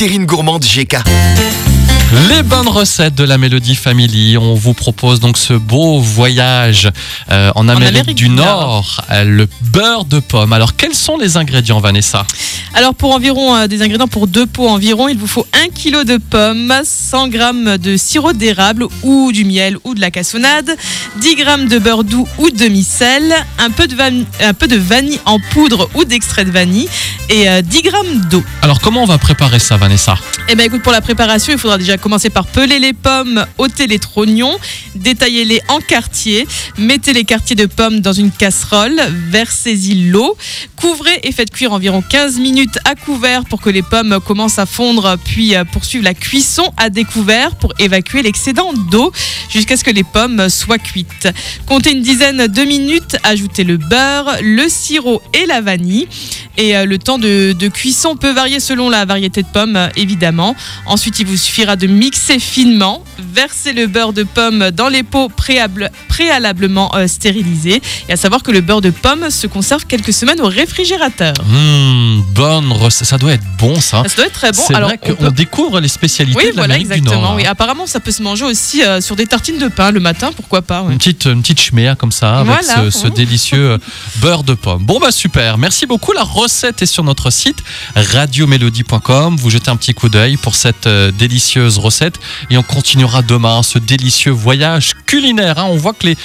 Terrine gourmande GK. Les bonnes recettes de la Mélodie Family. On vous propose donc ce beau voyage euh, en, Amérique Amérique du Nord, euh, le beurre de pomme. Alors, quels sont les ingrédients, Vanessa? Alors pour environ euh, des ingrédients pour deux pots environ, il vous faut 1 kg de pommes, 100 g de sirop d'érable ou du miel ou de la cassonade, 10 g de beurre doux ou de demi-sel, un peu de, van- un peu de vanille en poudre ou d'extrait de vanille et euh, 10 g d'eau. Alors, comment on va préparer ça, Vanessa? Eh bien écoute, pour la préparation, il faudra déjà commencer par peler les pommes, ôter les trognons, détaillez-les en quartiers, mettez les quartiers de pommes dans une casserole, versez-y l'eau, couvrez et faites cuire environ 15 minutes à couvert pour que les pommes commencent à fondre, puis poursuivre la cuisson à découvert pour évacuer l'excédent d'eau jusqu'à ce que les pommes soient cuites. Comptez une dizaine de minutes, ajoutez le beurre, le sirop et la vanille. Et euh, le temps de, cuisson peut varier selon la variété de pommes, évidemment. Ensuite, il vous suffira de mixer finement, verser le beurre de pomme dans les pots préalablement euh, stérilisés. Et à savoir que le beurre de pomme se conserve quelques semaines au réfrigérateur. Hum, Bonne recette. Ça doit être bon, ça. Ça doit être très bon. C'est Alors, vrai on peut- découvre les spécialités Oui, de voilà, l'Amérique du exactement. Nord. Oui. hein. Apparemment, ça peut se manger aussi euh, sur des tartines de pain le matin, pourquoi pas. ouais. Une petite, une petite chméa comme ça, avec Voilà. ce, ce délicieux euh, beurre de pomme. Bon, bah super. Merci beaucoup. La recette est sur notre site radiomélodie.com. Vous jetez un petit coup d'œil pour cette euh, délicieuse recette. Et on continuera demain ce délicieux voyage culinaire. hein. On voit que les,